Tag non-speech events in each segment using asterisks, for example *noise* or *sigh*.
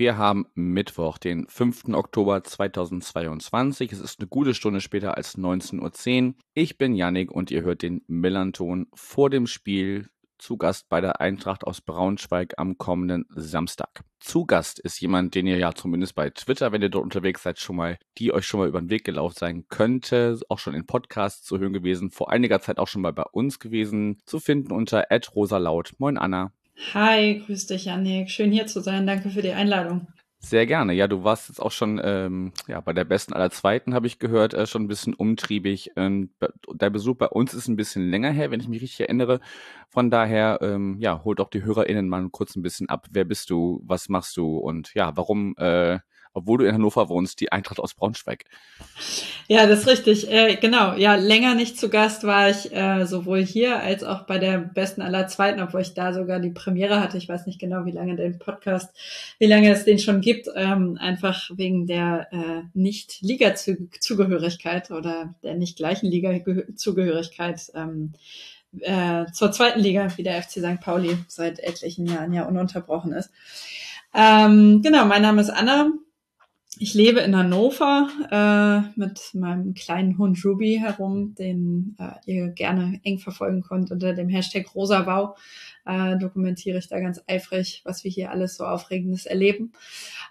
wir haben Mittwoch, den 5. Oktober 2022. Es ist eine gute Stunde später als 19.10 Uhr. Ich bin Yannick und ihr hört den Millanton vor dem Spiel zu Gast bei der Eintracht aus Braunschweig am kommenden Samstag. Zu Gast ist jemand, den ihr ja zumindest bei Twitter, wenn ihr dort unterwegs seid, schon mal, die euch schon mal über den Weg gelaufen sein könnte, auch schon in Podcasts zu hören gewesen, vor einiger Zeit auch schon mal bei uns gewesen, zu finden unter @rosalaut. Moin Anna. Hi, grüß dich, Janik. Schön hier zu sein. Danke für die Einladung. Sehr gerne. Ja, du warst jetzt auch schon ähm, ja, bei der besten aller Zweiten, habe ich gehört, äh, schon ein bisschen umtriebig. Ähm, der Besuch bei uns ist ein bisschen länger her, wenn ich mich richtig erinnere. Von daher, ähm, ja, holt auch die HörerInnen mal kurz ein bisschen ab. Wer bist du? Was machst du? Und ja, warum äh, obwohl du in Hannover wohnst, die Eintracht aus Braunschweig. Ja, das ist richtig. Äh, genau. Ja, länger nicht zu Gast war ich äh, sowohl hier als auch bei der besten aller Zweiten, obwohl ich da sogar die Premiere hatte. Ich weiß nicht genau, wie lange den Podcast, wie lange es den schon gibt. Ähm, einfach wegen der äh, Nicht-Liga-Zugehörigkeit oder der nicht gleichen Liga-Zugehörigkeit. Ähm, äh, zur zweiten Liga, wie der FC St. Pauli seit etlichen Jahren ja ununterbrochen ist. Ähm, genau, mein Name ist Anna, ich lebe in Hannover äh, mit meinem kleinen Hund Ruby herum, den äh, ihr gerne eng verfolgen könnt unter dem Hashtag Rosabau. Äh, dokumentiere ich da ganz eifrig, was wir hier alles so Aufregendes erleben.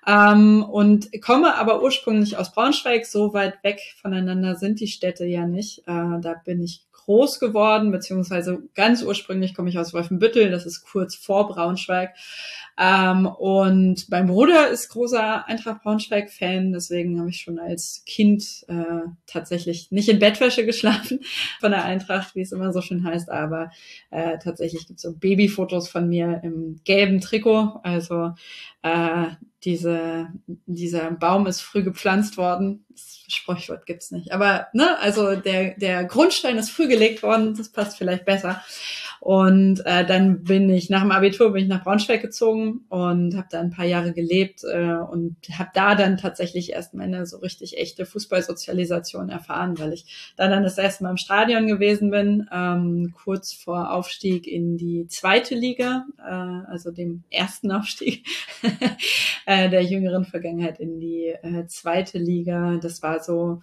Ähm, und komme aber ursprünglich aus Braunschweig, so weit weg voneinander sind die Städte ja nicht. Äh, da bin ich groß geworden, beziehungsweise ganz ursprünglich komme ich aus Wolfenbüttel, das ist kurz vor Braunschweig. Ähm, und mein Bruder ist großer Eintracht Braunschweig-Fan, deswegen habe ich schon als Kind äh, tatsächlich nicht in Bettwäsche geschlafen *laughs* von der Eintracht, wie es immer so schön heißt, aber äh, tatsächlich gibt es so Babyfotos von mir im gelben Trikot. Also äh, diese, dieser Baum ist früh gepflanzt worden. Das Sprichwort gibt's nicht. Aber ne, also der, der Grundstein ist früh gelegt worden, das passt vielleicht besser. Und äh, dann bin ich nach dem Abitur bin ich nach Braunschweig gezogen und habe da ein paar Jahre gelebt äh, und habe da dann tatsächlich erst meine so richtig echte Fußballsozialisation erfahren, weil ich da dann das erste Mal im Stadion gewesen bin, ähm, kurz vor Aufstieg in die zweite Liga, äh, also dem ersten *laughs* Aufstieg äh, der jüngeren Vergangenheit in die äh, zweite Liga. Das war so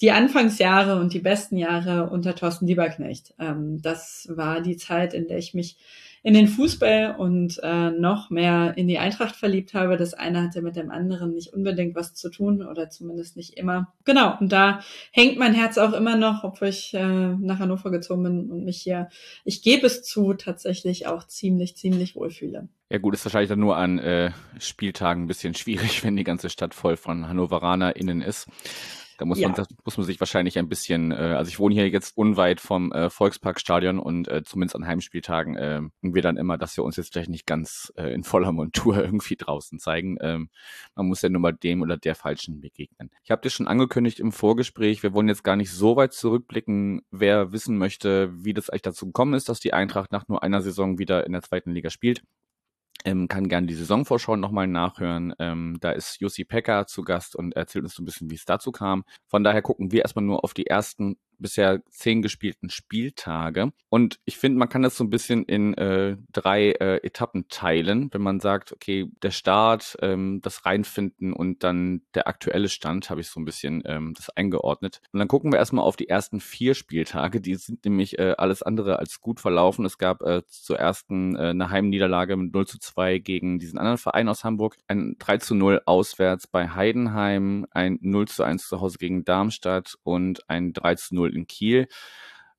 die Anfangsjahre und die besten Jahre unter Thorsten Lieberknecht. Ähm, das war die Zeit, in der ich mich in den Fußball und äh, noch mehr in die Eintracht verliebt habe. Das eine hatte mit dem anderen nicht unbedingt was zu tun oder zumindest nicht immer. Genau, und da hängt mein Herz auch immer noch, obwohl ich äh, nach Hannover gezogen bin und mich hier, ich gebe es zu, tatsächlich auch ziemlich, ziemlich wohlfühle. Ja gut, ist wahrscheinlich dann nur an äh, Spieltagen ein bisschen schwierig, *laughs* wenn die ganze Stadt voll von HannoveranerInnen ist. Da muss ja. man, das muss man sich wahrscheinlich ein bisschen, äh, also ich wohne hier jetzt unweit vom äh, Volksparkstadion und äh, zumindest an Heimspieltagen äh, wir dann immer, dass wir uns jetzt vielleicht nicht ganz äh, in voller Montur *laughs* irgendwie draußen zeigen. Ähm, man muss ja nur mal dem oder der Falschen begegnen. Ich habe dir schon angekündigt im Vorgespräch, wir wollen jetzt gar nicht so weit zurückblicken. Wer wissen möchte, wie das eigentlich dazu gekommen ist, dass die Eintracht nach nur einer Saison wieder in der zweiten Liga spielt, ähm, kann gerne die Saisonvorschau nochmal nachhören. Ähm, da ist Jussi Pecker zu Gast und erzählt uns so ein bisschen, wie es dazu kam. Von daher gucken wir erstmal nur auf die ersten bisher zehn gespielten Spieltage. Und ich finde, man kann das so ein bisschen in äh, drei äh, Etappen teilen, wenn man sagt, okay, der Start, ähm, das Reinfinden und dann der aktuelle Stand, habe ich so ein bisschen ähm, das eingeordnet. Und dann gucken wir erstmal auf die ersten vier Spieltage. Die sind nämlich äh, alles andere als gut verlaufen. Es gab äh, zur ersten äh, eine Heimniederlage mit 0 zu 2 gegen diesen anderen Verein aus Hamburg, ein 3 zu 0 auswärts bei Heidenheim, ein 0 zu 1 zu Hause gegen Darmstadt und ein 3 zu 0 in Kiel.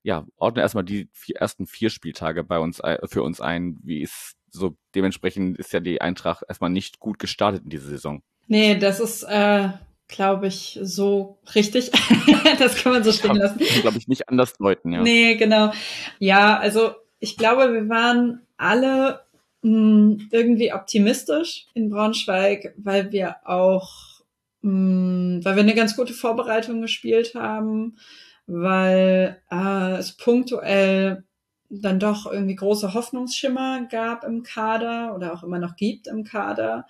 Ja, ordne erstmal die vier, ersten vier Spieltage bei uns für uns ein. Wie ist so dementsprechend ist ja die Eintracht erstmal nicht gut gestartet in dieser Saison. Nee, das ist äh, glaube ich, so richtig. *laughs* das kann man so stehen lassen. Glaube ich nicht anders deuten, ja. Nee, genau. Ja, also ich glaube, wir waren alle mh, hm, irgendwie optimistisch in Braunschweig, weil wir auch, mh, hm, weil wir eine ganz gute Vorbereitung gespielt haben weil äh, es punktuell dann doch irgendwie große Hoffnungsschimmer gab im Kader oder auch immer noch gibt im Kader.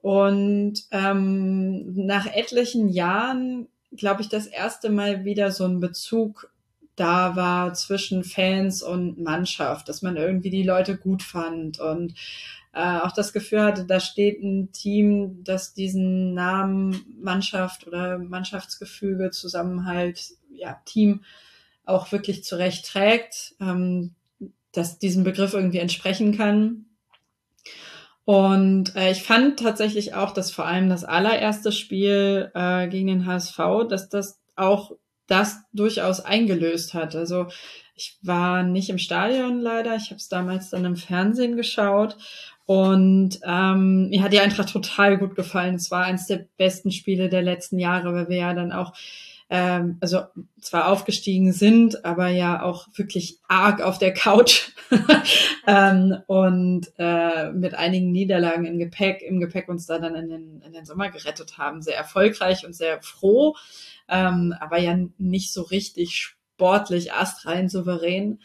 Und ähm, nach etlichen Jahren, glaube ich, das erste Mal wieder so ein Bezug da war zwischen Fans und Mannschaft, dass man irgendwie die Leute gut fand und äh, auch das Gefühl hatte, da steht ein Team, das diesen Namen Mannschaft oder Mannschaftsgefüge, Zusammenhalt, ja, Team auch wirklich zurecht trägt, ähm, dass diesem Begriff irgendwie entsprechen kann. Und äh, ich fand tatsächlich auch, dass vor allem das allererste Spiel äh, gegen den HSV, dass das auch das durchaus eingelöst hat. Also ich war nicht im Stadion leider, ich habe es damals dann im Fernsehen geschaut und ähm, mir hat die Eintracht total gut gefallen. Es war eines der besten Spiele der letzten Jahre, weil wir ja dann auch ähm, also zwar aufgestiegen sind, aber ja auch wirklich arg auf der Couch *laughs* ähm, und äh, mit einigen Niederlagen im Gepäck, im Gepäck uns da dann in den, in den Sommer gerettet haben. Sehr erfolgreich und sehr froh, ähm, aber ja nicht so richtig sportlich astrein souverän.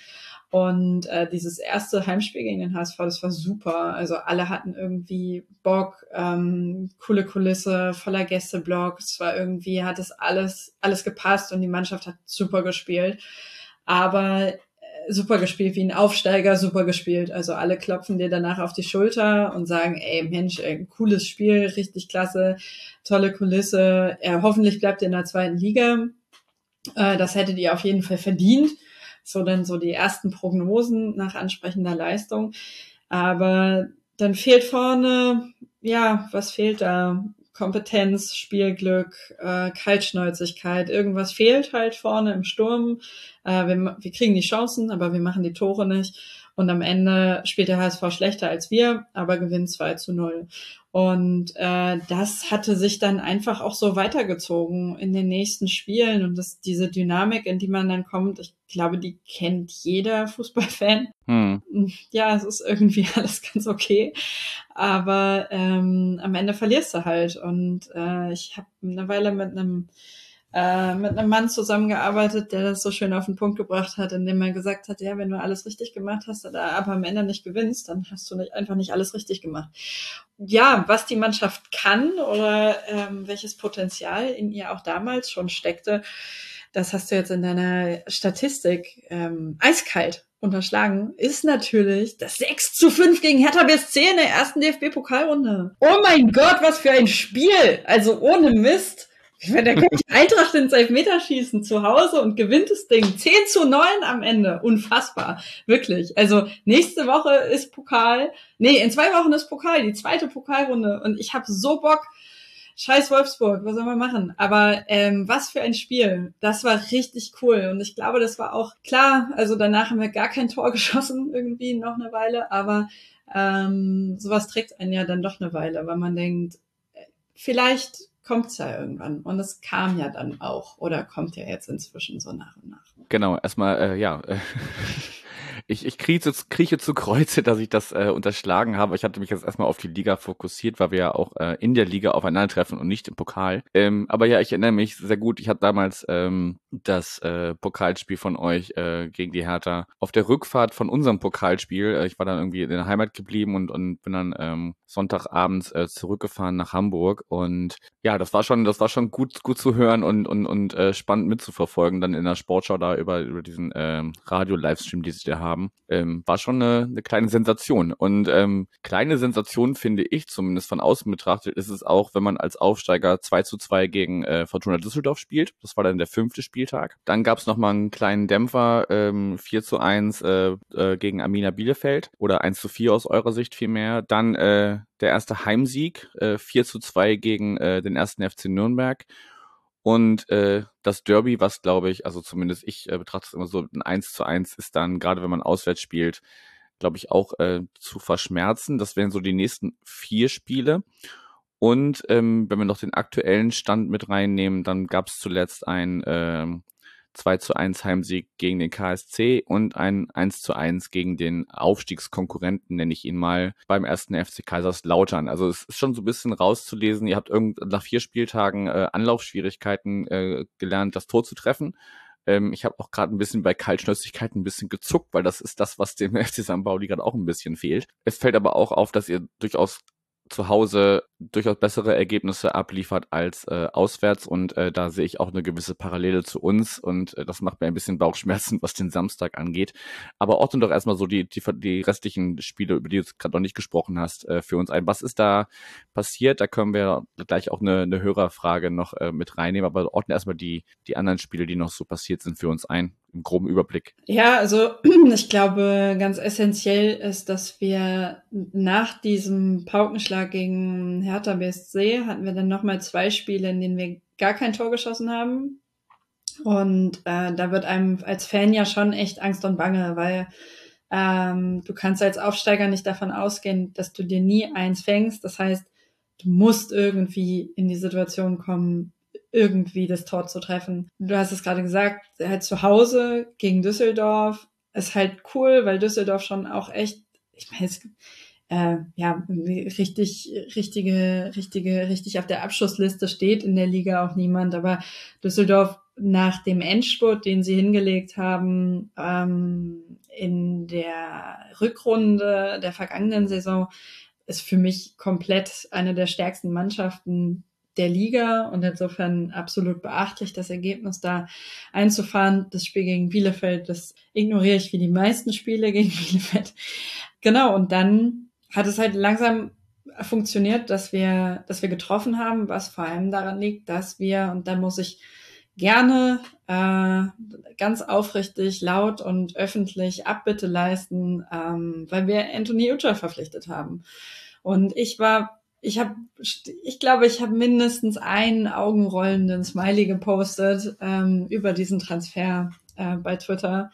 Und äh, dieses erste Heimspiel gegen den HSV, das war super. Also alle hatten irgendwie Bock, ähm, coole Kulisse, voller Gästeblock. Es war irgendwie, hat es alles, alles gepasst und die Mannschaft hat super gespielt. Aber äh, super gespielt, wie ein Aufsteiger, super gespielt. Also alle klopfen dir danach auf die Schulter und sagen, ey Mensch, ey, cooles Spiel, richtig klasse, tolle Kulisse. Ja, hoffentlich bleibt ihr in der zweiten Liga. Äh, das hättet ihr auf jeden Fall verdient so dann so die ersten Prognosen nach ansprechender Leistung. Aber dann fehlt vorne, ja, was fehlt da? Kompetenz, Spielglück, äh, Kaltschnäuzigkeit, irgendwas fehlt halt vorne im Sturm. Äh, wir, wir kriegen die Chancen, aber wir machen die Tore nicht. Und am Ende spielt der HSV schlechter als wir, aber gewinnt 2 zu 0. Und äh, das hatte sich dann einfach auch so weitergezogen in den nächsten Spielen. Und das, diese Dynamik, in die man dann kommt, ich glaube, die kennt jeder Fußballfan. Hm. Ja, es ist irgendwie *laughs* alles ganz okay. Aber ähm, am Ende verlierst du halt. Und äh, ich habe eine Weile mit einem äh, mit einem Mann zusammengearbeitet, der das so schön auf den Punkt gebracht hat, indem er gesagt hat, ja, wenn du alles richtig gemacht hast, aber am Ende nicht gewinnst, dann hast du nicht, einfach nicht alles richtig gemacht. Ja, was die Mannschaft kann oder ähm, welches Potenzial in ihr auch damals schon steckte, das hast du jetzt in deiner Statistik ähm, eiskalt unterschlagen, ist natürlich das 6 zu 5 gegen Hertha BSC in der ersten DFB-Pokalrunde. Oh mein Gott, was für ein Spiel! Also ohne Mist. Ich meine, da kann ich Eintracht ins Elfmeterschießen zu Hause und gewinnt das Ding. 10 zu 9 am Ende. Unfassbar. Wirklich. Also nächste Woche ist Pokal. Nee, in zwei Wochen ist Pokal, die zweite Pokalrunde. Und ich habe so Bock. Scheiß Wolfsburg, was soll man machen? Aber ähm, was für ein Spiel. Das war richtig cool. Und ich glaube, das war auch klar. Also danach haben wir gar kein Tor *laughs* geschossen, irgendwie noch eine Weile. Aber ähm, sowas trägt einen ja dann doch eine Weile, weil man denkt, äh, vielleicht kommt's ja irgendwann. Und es kam ja dann auch oder kommt ja jetzt inzwischen so nach und nach. Genau, erstmal, äh, ja. *laughs* Ich, ich krieche, krieche zu Kreuze, dass ich das äh, unterschlagen habe. Ich hatte mich jetzt erstmal auf die Liga fokussiert, weil wir ja auch äh, in der Liga aufeinandertreffen und nicht im Pokal. Ähm, aber ja, ich erinnere mich sehr gut. Ich hatte damals ähm, das äh, Pokalspiel von euch äh, gegen die Hertha auf der Rückfahrt von unserem Pokalspiel. Äh, ich war dann irgendwie in der Heimat geblieben und, und bin dann ähm, Sonntagabends äh, zurückgefahren nach Hamburg. Und ja, das war schon, das war schon gut, gut zu hören und, und, und äh, spannend mitzuverfolgen, dann in der Sportschau da über, über diesen ähm, Radio-Livestream, die sie da haben. Ähm, war schon eine, eine kleine Sensation. Und ähm, kleine Sensation finde ich, zumindest von außen betrachtet, ist es auch, wenn man als Aufsteiger 2 zu 2 gegen äh, Fortuna Düsseldorf spielt. Das war dann der fünfte Spieltag. Dann gab es nochmal einen kleinen Dämpfer, ähm, 4 zu 1 äh, äh, gegen Amina Bielefeld oder 1 zu 4 aus eurer Sicht vielmehr. Dann äh, der erste Heimsieg, äh, 4 zu 2 gegen äh, den ersten FC Nürnberg. Und äh, das Derby, was glaube ich, also zumindest ich äh, betrachte es immer so, ein 1 zu 1 ist dann, gerade wenn man auswärts spielt, glaube ich, auch äh, zu verschmerzen. Das wären so die nächsten vier Spiele. Und ähm, wenn wir noch den aktuellen Stand mit reinnehmen, dann gab es zuletzt ein ähm, 2 zu 1 Heimsieg gegen den KSC und ein 1 zu 1 gegen den Aufstiegskonkurrenten, nenne ich ihn mal, beim ersten FC Kaiserslautern. Also es ist schon so ein bisschen rauszulesen. Ihr habt irgend nach vier Spieltagen äh, Anlaufschwierigkeiten äh, gelernt, das Tor zu treffen. Ähm, ich habe auch gerade ein bisschen bei Kaltschnäuzigkeit ein bisschen gezuckt, weil das ist das, was dem *laughs* FC St. Pauli gerade auch ein bisschen fehlt. Es fällt aber auch auf, dass ihr durchaus zu Hause durchaus bessere Ergebnisse abliefert als äh, auswärts und äh, da sehe ich auch eine gewisse Parallele zu uns und äh, das macht mir ein bisschen Bauchschmerzen, *laughs* was den Samstag angeht. Aber ordnen doch erstmal so die, die, die restlichen Spiele, über die du gerade noch nicht gesprochen hast, äh, für uns ein. Was ist da passiert? Da können wir gleich auch eine, eine Hörerfrage noch äh, mit reinnehmen, aber ordnen erstmal die, die anderen Spiele, die noch so passiert sind, für uns ein im groben Überblick? Ja, also *clears throat* ich glaube, ganz essentiell ist, dass wir nach diesem Paukenschlag gegen Hertha BSC hatten wir dann nochmal zwei Spiele, in denen wir gar kein Tor geschossen haben. Und äh, da wird einem als Fan ja schon echt Angst und Bange, weil ähm, du kannst als Aufsteiger nicht davon ausgehen, dass du dir nie eins fängst. Das heißt, du musst irgendwie in die Situation kommen, irgendwie das Tor zu treffen. Du hast es gerade gesagt, halt zu Hause gegen Düsseldorf ist halt cool, weil Düsseldorf schon auch echt, ich meine, äh, ja, richtig, richtige, richtige, richtig auf der Abschussliste steht in der Liga auch niemand, aber Düsseldorf nach dem Endspurt, den sie hingelegt haben, ähm, in der Rückrunde der vergangenen Saison, ist für mich komplett eine der stärksten Mannschaften der Liga und insofern absolut beachtlich, das Ergebnis da einzufahren. Das Spiel gegen Bielefeld, das ignoriere ich wie die meisten Spiele gegen *laughs* Bielefeld. Genau, und dann hat es halt langsam funktioniert, dass wir, dass wir getroffen haben, was vor allem daran liegt, dass wir, und da muss ich gerne äh, ganz aufrichtig, laut und öffentlich Abbitte leisten, ähm, weil wir Anthony Ucha verpflichtet haben. Und ich war ich habe, ich glaube, ich habe mindestens einen augenrollenden Smiley gepostet ähm, über diesen Transfer äh, bei Twitter.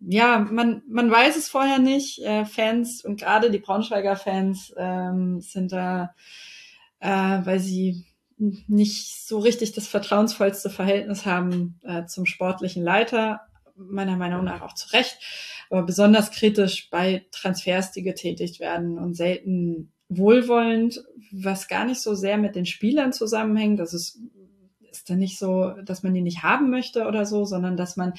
Ja, man, man weiß es vorher nicht. Äh, Fans und gerade die Braunschweiger Fans ähm, sind da, äh, weil sie nicht so richtig das vertrauensvollste Verhältnis haben äh, zum sportlichen Leiter, meiner Meinung nach auch zu Recht, aber besonders kritisch bei Transfers, die getätigt werden und selten wohlwollend, was gar nicht so sehr mit den Spielern zusammenhängt. Das ist, ist dann nicht so, dass man die nicht haben möchte oder so, sondern dass man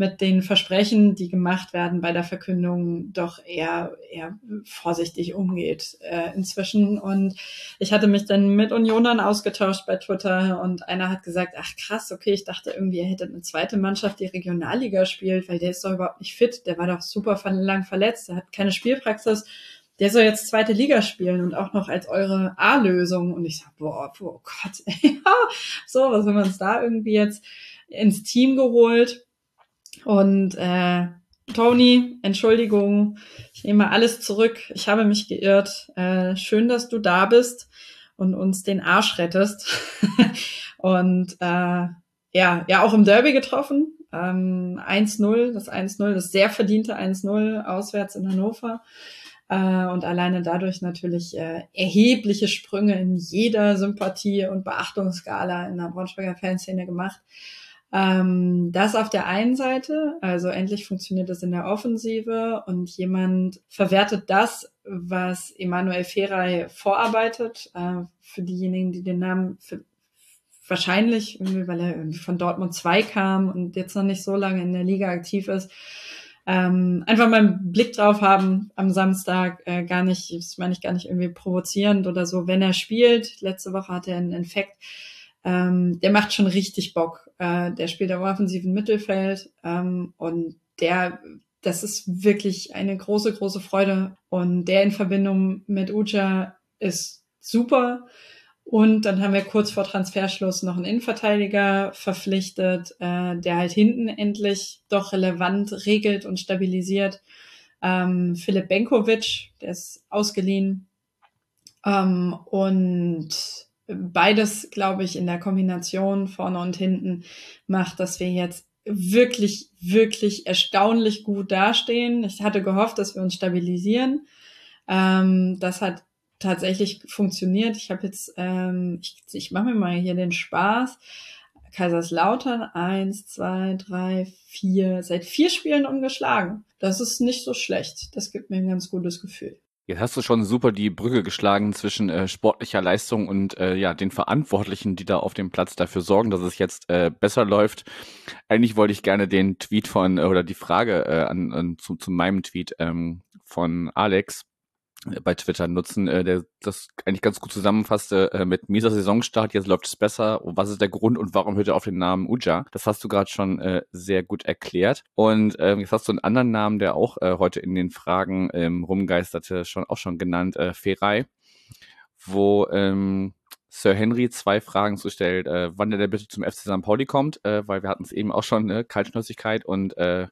mit den Versprechen, die gemacht werden bei der Verkündung, doch eher, eher vorsichtig umgeht äh, inzwischen. Und ich hatte mich dann mit Unionern ausgetauscht bei Twitter und einer hat gesagt, ach krass, okay, ich dachte irgendwie, er hätte eine zweite Mannschaft, die Regionalliga spielt, weil der ist doch überhaupt nicht fit, der war doch super lang verletzt, er hat keine Spielpraxis der soll jetzt zweite Liga spielen und auch noch als eure A-Lösung. Und ich sag, boah, oh Gott, *laughs* so, was haben wir uns da irgendwie jetzt ins Team geholt? Und äh, Tony, Entschuldigung, ich nehme alles zurück. Ich habe mich geirrt. Äh, schön, dass du da bist und uns den Arsch rettest. *laughs* und äh, ja, ja, auch im Derby getroffen. Ähm, 1-0, das 1-0, das sehr verdiente 1-0 auswärts in Hannover äh, und alleine dadurch natürlich äh, erhebliche Sprünge in jeder Sympathie und Beachtungsskala in der Braunschweiger Fanszene gemacht. Ähm, das auf der einen Seite, also endlich funktioniert das in der Offensive und jemand verwertet das, was Emanuel Feray vorarbeitet. Äh, für diejenigen, die den Namen für, wahrscheinlich, weil er irgendwie von Dortmund 2 kam und jetzt noch nicht so lange in der Liga aktiv ist, ähm, einfach mal einen Blick drauf haben am Samstag, äh, gar nicht, das meine ich gar nicht irgendwie provozierend oder so, wenn er spielt. Letzte Woche hatte er einen Infekt. Ähm, der macht schon richtig Bock. Äh, der spielt im offensiven Mittelfeld ähm, und der, das ist wirklich eine große, große Freude. Und der in Verbindung mit Uja ist super. Und dann haben wir kurz vor Transferschluss noch einen Innenverteidiger verpflichtet, äh, der halt hinten endlich doch relevant regelt und stabilisiert. Ähm, Philipp Benkovic, der ist ausgeliehen. Ähm, und beides, glaube ich, in der Kombination vorne und hinten macht, dass wir jetzt wirklich, wirklich erstaunlich gut dastehen. Ich hatte gehofft, dass wir uns stabilisieren. Ähm, das hat tatsächlich funktioniert. Ich habe jetzt, ähm, ich, ich mache mir mal hier den Spaß. Kaiserslautern eins, zwei, drei, vier, seit vier Spielen umgeschlagen. Das ist nicht so schlecht. Das gibt mir ein ganz gutes Gefühl. Jetzt hast du schon super die Brücke geschlagen zwischen äh, sportlicher Leistung und äh, ja den Verantwortlichen, die da auf dem Platz dafür sorgen, dass es jetzt äh, besser läuft. Eigentlich wollte ich gerne den Tweet von äh, oder die Frage äh, an, an zu, zu meinem Tweet ähm, von Alex bei Twitter nutzen, äh, der das eigentlich ganz gut zusammenfasste äh, mit mieser Saisonstart, jetzt läuft es besser. Was ist der Grund und warum hört er auf den Namen Uja? Das hast du gerade schon äh, sehr gut erklärt. Und ähm, jetzt hast du einen anderen Namen, der auch äh, heute in den Fragen ähm, rumgeisterte, schon auch schon genannt, äh, Ferai, wo ähm, Sir Henry zwei Fragen zu stellt, äh, wann der bitte zum FC St. Pauli kommt, äh, weil wir hatten es eben auch schon, ne, Kaltschnäuzigkeit und äh,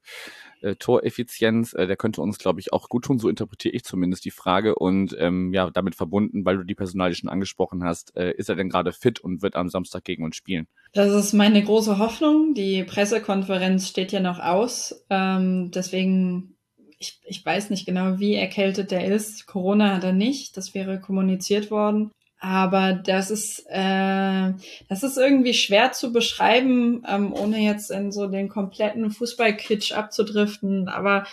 äh, Toreffizienz, äh, der könnte uns, glaube ich, auch gut tun, so interpretiere ich zumindest die Frage und ähm, ja, damit verbunden, weil du die Personalie schon angesprochen hast, äh, ist er denn gerade fit und wird am Samstag gegen uns spielen? Das ist meine große Hoffnung. Die Pressekonferenz steht ja noch aus, ähm, deswegen ich, ich weiß nicht genau, wie erkältet der ist. Corona hat er nicht. Das wäre kommuniziert worden. Aber das ist, äh, das ist irgendwie schwer zu beschreiben, ähm, ohne jetzt in so den kompletten Fußballkitsch abzudriften. Aber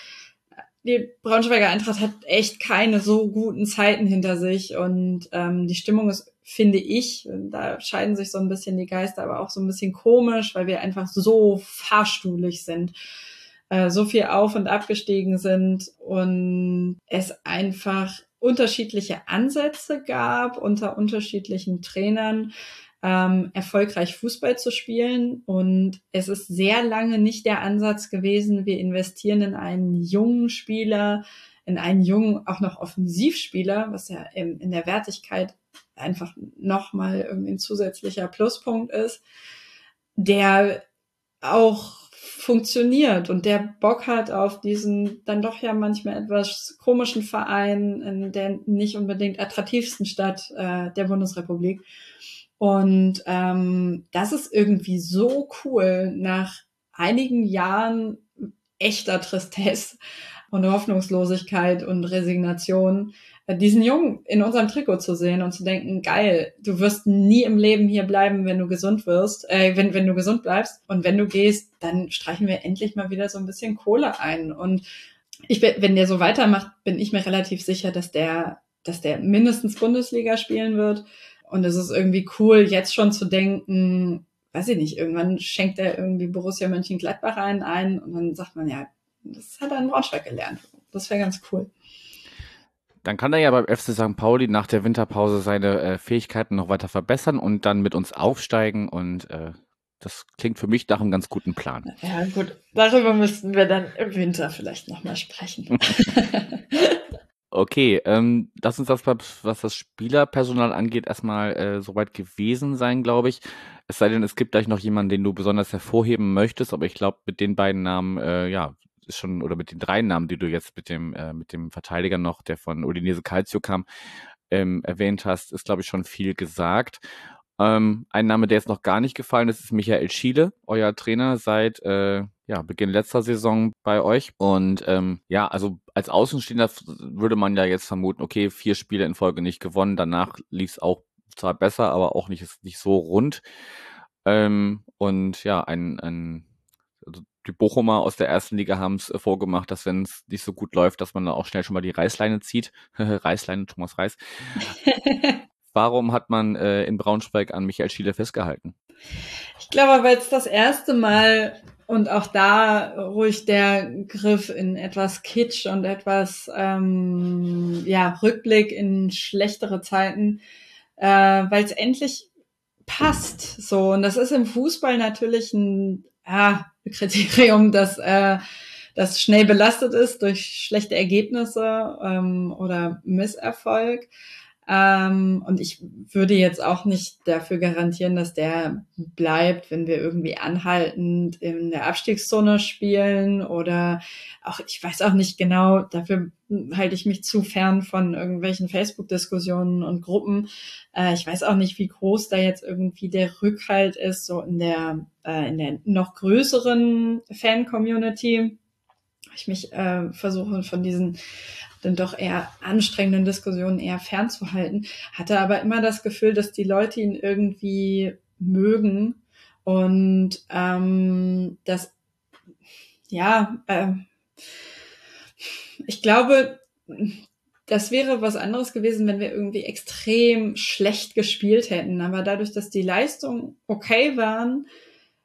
die Braunschweiger Eintracht hat echt keine so guten Zeiten hinter sich und ähm, die Stimmung ist, finde ich, da scheiden sich so ein bisschen die Geister, aber auch so ein bisschen komisch, weil wir einfach so fahrstuhlig sind, äh, so viel auf und abgestiegen sind und es einfach unterschiedliche Ansätze gab unter unterschiedlichen Trainern, ähm, erfolgreich Fußball zu spielen. Und es ist sehr lange nicht der Ansatz gewesen, wir investieren in einen jungen Spieler, in einen jungen, auch noch Offensivspieler, was ja in, in der Wertigkeit einfach nochmal irgendwie ein zusätzlicher Pluspunkt ist, der auch funktioniert und der Bock hat auf diesen dann doch ja manchmal etwas komischen Verein in der nicht unbedingt attraktivsten Stadt äh, der Bundesrepublik. Und ähm, das ist irgendwie so cool nach einigen Jahren echter Tristesse und Hoffnungslosigkeit und Resignation, diesen Jungen in unserem Trikot zu sehen und zu denken, geil, du wirst nie im Leben hier bleiben, wenn du gesund wirst, äh, wenn, wenn du gesund bleibst. Und wenn du gehst, dann streichen wir endlich mal wieder so ein bisschen Kohle ein. Und ich bin, wenn der so weitermacht, bin ich mir relativ sicher, dass der, dass der mindestens Bundesliga spielen wird. Und es ist irgendwie cool, jetzt schon zu denken, weiß ich nicht, irgendwann schenkt er irgendwie Borussia Mönchengladbach einen ein und dann sagt man ja, das hat er in Braunschweig gelernt. Das wäre ganz cool. Dann kann er ja beim FC St. Pauli nach der Winterpause seine äh, Fähigkeiten noch weiter verbessern und dann mit uns aufsteigen. Und äh, das klingt für mich nach einem ganz guten Plan. Ja, gut. Darüber müssten wir dann im Winter vielleicht nochmal sprechen. *laughs* okay, ähm, lass uns das, was das Spielerpersonal angeht, erstmal äh, soweit gewesen sein, glaube ich. Es sei denn, es gibt gleich noch jemanden, den du besonders hervorheben möchtest, aber ich glaube, mit den beiden Namen, äh, ja, ist schon, oder mit den drei Namen, die du jetzt mit dem, äh, mit dem Verteidiger noch, der von Udinese Calcio kam, ähm, erwähnt hast, ist, glaube ich, schon viel gesagt. Ähm, ein Name, der jetzt noch gar nicht gefallen ist, ist Michael Schiele, euer Trainer seit äh, ja, Beginn letzter Saison bei euch. Und ähm, ja, also als Außenstehender würde man ja jetzt vermuten, okay, vier Spiele in Folge nicht gewonnen, danach lief es auch zwar besser, aber auch nicht, nicht so rund. Ähm, und ja, ein, ein die Bochumer aus der ersten Liga haben es äh, vorgemacht, dass wenn es nicht so gut läuft, dass man da auch schnell schon mal die Reißleine zieht. *laughs* Reißleine, Thomas Reis. *laughs* Warum hat man äh, in Braunschweig an Michael Schiele festgehalten? Ich glaube, weil es das erste Mal und auch da ruhig der Griff in etwas Kitsch und etwas ähm, ja Rückblick in schlechtere Zeiten, äh, weil es endlich passt. So und das ist im Fußball natürlich ein ja, Kriterium, das, äh, das schnell belastet ist durch schlechte Ergebnisse ähm, oder Misserfolg. Ähm, und ich würde jetzt auch nicht dafür garantieren, dass der bleibt, wenn wir irgendwie anhaltend in der Abstiegszone spielen oder auch, ich weiß auch nicht genau, dafür halte ich mich zu fern von irgendwelchen Facebook-Diskussionen und Gruppen. Äh, ich weiß auch nicht, wie groß da jetzt irgendwie der Rückhalt ist, so in der, äh, in der noch größeren Fan-Community. Ich mich äh, versuche von diesen dann doch eher anstrengenden Diskussionen eher fernzuhalten, hatte aber immer das Gefühl, dass die Leute ihn irgendwie mögen und ähm, das ja, äh, ich glaube, das wäre was anderes gewesen, wenn wir irgendwie extrem schlecht gespielt hätten. Aber dadurch, dass die Leistungen okay waren,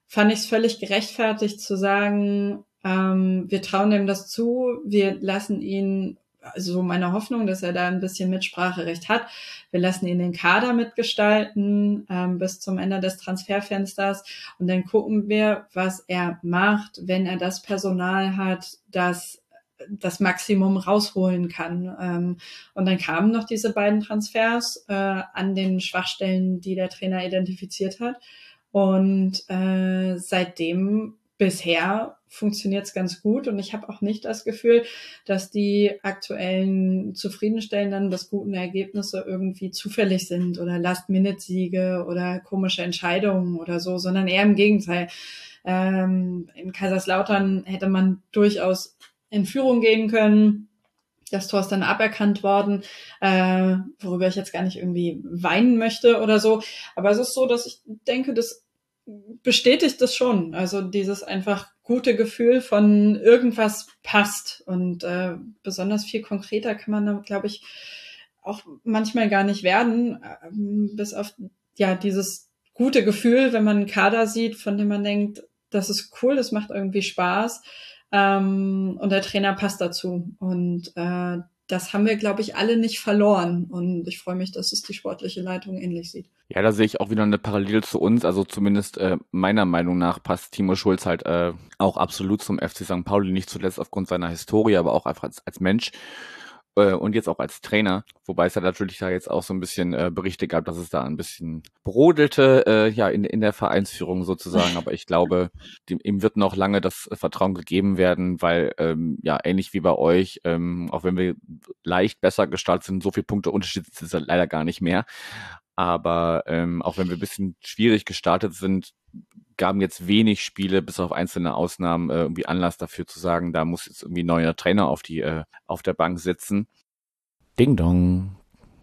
fand ich es völlig gerechtfertigt zu sagen, ähm, wir trauen ihm das zu, wir lassen ihn also meine Hoffnung, dass er da ein bisschen Mitspracherecht hat. Wir lassen ihn den Kader mitgestalten ähm, bis zum Ende des Transferfensters und dann gucken wir, was er macht, wenn er das Personal hat, das das Maximum rausholen kann. Ähm, und dann kamen noch diese beiden Transfers äh, an den Schwachstellen, die der Trainer identifiziert hat. Und äh, seitdem bisher funktioniert es ganz gut und ich habe auch nicht das Gefühl, dass die aktuellen zufriedenstellenden bis guten Ergebnisse irgendwie zufällig sind oder Last-Minute-Siege oder komische Entscheidungen oder so, sondern eher im Gegenteil. Ähm, in Kaiserslautern hätte man durchaus in Führung gehen können. Das Tor ist dann aberkannt worden, äh, worüber ich jetzt gar nicht irgendwie weinen möchte oder so. Aber es ist so, dass ich denke, dass bestätigt das schon. Also dieses einfach gute Gefühl von irgendwas passt. Und äh, besonders viel konkreter kann man da, glaube ich, auch manchmal gar nicht werden, äh, bis auf ja dieses gute Gefühl, wenn man einen Kader sieht, von dem man denkt, das ist cool, das macht irgendwie Spaß. Ähm, und der Trainer passt dazu. Und äh, das haben wir, glaube ich, alle nicht verloren. Und ich freue mich, dass es die sportliche Leitung ähnlich sieht. Ja, da sehe ich auch wieder eine Parallele zu uns. Also zumindest äh, meiner Meinung nach passt Timo Schulz halt äh, auch absolut zum FC St. Pauli, nicht zuletzt aufgrund seiner Historie, aber auch einfach als, als Mensch äh, und jetzt auch als Trainer, wobei es ja natürlich da jetzt auch so ein bisschen äh, Berichte gab, dass es da ein bisschen brodelte, äh, ja, in, in der Vereinsführung sozusagen. Aber ich glaube, dem, ihm wird noch lange das Vertrauen gegeben werden, weil ähm, ja, ähnlich wie bei euch, ähm, auch wenn wir leicht besser gestartet sind, so viele Punkte Unterschied ist es leider gar nicht mehr. Aber ähm, auch wenn wir ein bisschen schwierig gestartet sind, gaben jetzt wenig Spiele, bis auf einzelne Ausnahmen, äh, irgendwie Anlass dafür zu sagen, da muss jetzt irgendwie neuer Trainer auf die äh, auf der Bank sitzen. Ding Dong,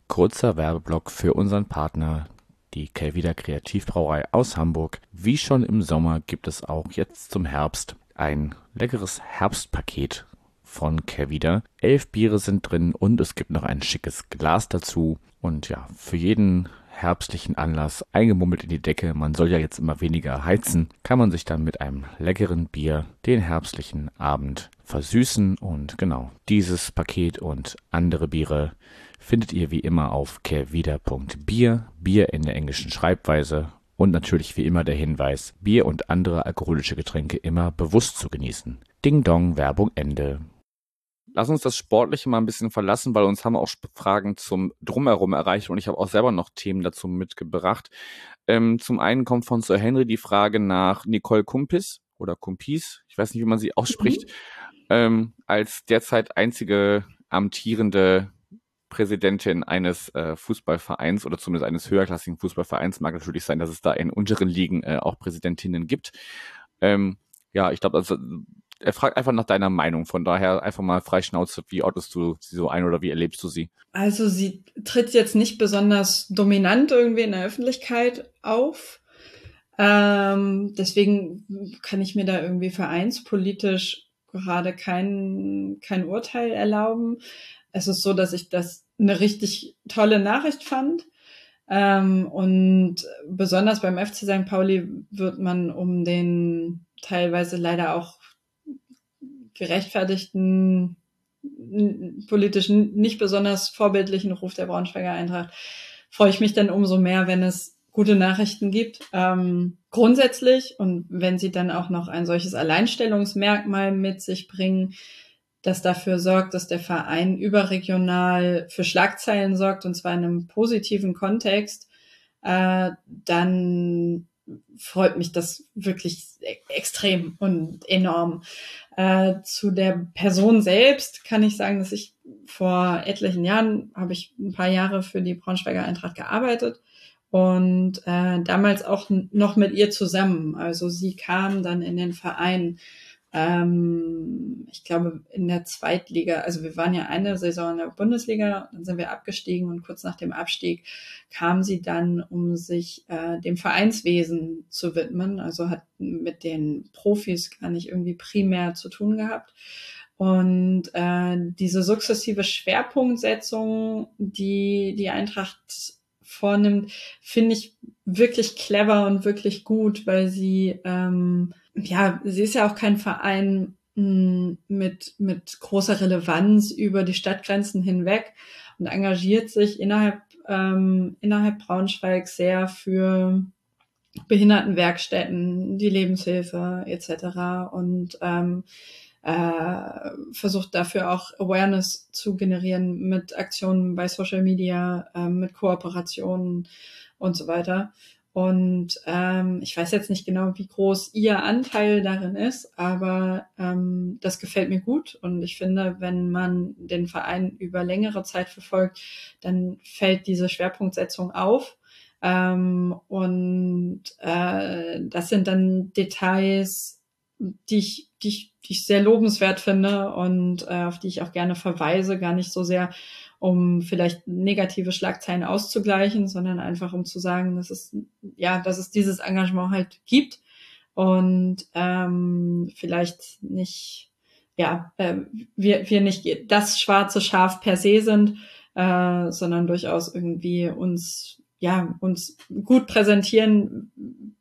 kurzer Werbeblock für unseren Partner, die Kelvida Kreativbrauerei aus Hamburg. Wie schon im Sommer gibt es auch jetzt zum Herbst ein leckeres Herbstpaket von Kelvida. Elf Biere sind drin und es gibt noch ein schickes Glas dazu. Und ja, für jeden herbstlichen Anlass eingemummelt in die Decke, man soll ja jetzt immer weniger heizen, kann man sich dann mit einem leckeren Bier den herbstlichen Abend versüßen und genau, dieses Paket und andere Biere findet ihr wie immer auf kervida.bier, Bier in der englischen Schreibweise und natürlich wie immer der Hinweis, Bier und andere alkoholische Getränke immer bewusst zu genießen. Ding Dong, Werbung Ende. Lass uns das Sportliche mal ein bisschen verlassen, weil uns haben auch Fragen zum Drumherum erreicht und ich habe auch selber noch Themen dazu mitgebracht. Ähm, zum einen kommt von Sir Henry die Frage nach Nicole Kumpis oder Kumpis, ich weiß nicht, wie man sie ausspricht, mhm. ähm, als derzeit einzige amtierende Präsidentin eines äh, Fußballvereins oder zumindest eines höherklassigen Fußballvereins. Mag natürlich sein, dass es da in unteren Ligen äh, auch Präsidentinnen gibt. Ähm, ja, ich glaube, also er fragt einfach nach deiner Meinung. Von daher einfach mal frei Schnauze. Wie ordnest du sie so ein oder wie erlebst du sie? Also sie tritt jetzt nicht besonders dominant irgendwie in der Öffentlichkeit auf. Ähm, deswegen kann ich mir da irgendwie vereinspolitisch gerade kein, kein Urteil erlauben. Es ist so, dass ich das eine richtig tolle Nachricht fand. Ähm, und besonders beim FC St. Pauli wird man um den teilweise leider auch gerechtfertigten, politisch nicht besonders vorbildlichen Ruf der Braunschweiger Eintracht freue ich mich dann umso mehr, wenn es gute Nachrichten gibt. Ähm, grundsätzlich und wenn sie dann auch noch ein solches Alleinstellungsmerkmal mit sich bringen, das dafür sorgt, dass der Verein überregional für Schlagzeilen sorgt und zwar in einem positiven Kontext, äh, dann freut mich das wirklich e-, extrem und enorm. Äh, zu der Person selbst kann ich sagen, dass ich vor etlichen Jahren habe ich ein paar Jahre für die Braunschweiger Eintracht gearbeitet und äh, damals auch noch mit ihr zusammen. Also sie kam dann in den Verein ähm, ich glaube, in der Zweitliga, also wir waren ja eine Saison in der Bundesliga, dann sind wir abgestiegen und kurz nach dem Abstieg kam sie dann, um sich äh, dem Vereinswesen zu widmen. Also hat mit den Profis gar nicht irgendwie primär zu tun gehabt. Und äh, diese sukzessive Schwerpunktsetzung, die die Eintracht vornimmt, finde ich wirklich clever und wirklich gut, weil sie ähm, ja, sie ist ja auch kein Verein, mh, mit, mit großer Relevanz über die Stadtgrenzen hinweg und engagiert sich innerhalb, ähm, innerhalb Braunschweig sehr für Behindertenwerkstätten, die Lebenshilfe etc. und ähm, äh, versucht dafür auch Awareness zu generieren mit Aktionen bei Social Media, äh, mit Kooperationen und so weiter. Und ähm, ich weiß jetzt nicht genau, wie groß ihr Anteil darin ist, aber ähm, das gefällt mir gut. Und ich finde, wenn man den Verein über längere Zeit verfolgt, dann fällt diese Schwerpunktsetzung auf. Ähm, und äh, das sind dann Details, die ich, die ich, die ich sehr lobenswert finde und äh, auf die ich auch gerne verweise, gar nicht so sehr um vielleicht negative Schlagzeilen auszugleichen, sondern einfach um zu sagen, dass es ja, dass es dieses Engagement halt gibt und ähm, vielleicht nicht, ja, äh, wir, wir nicht das schwarze Schaf per se sind, äh, sondern durchaus irgendwie uns ja uns gut präsentieren,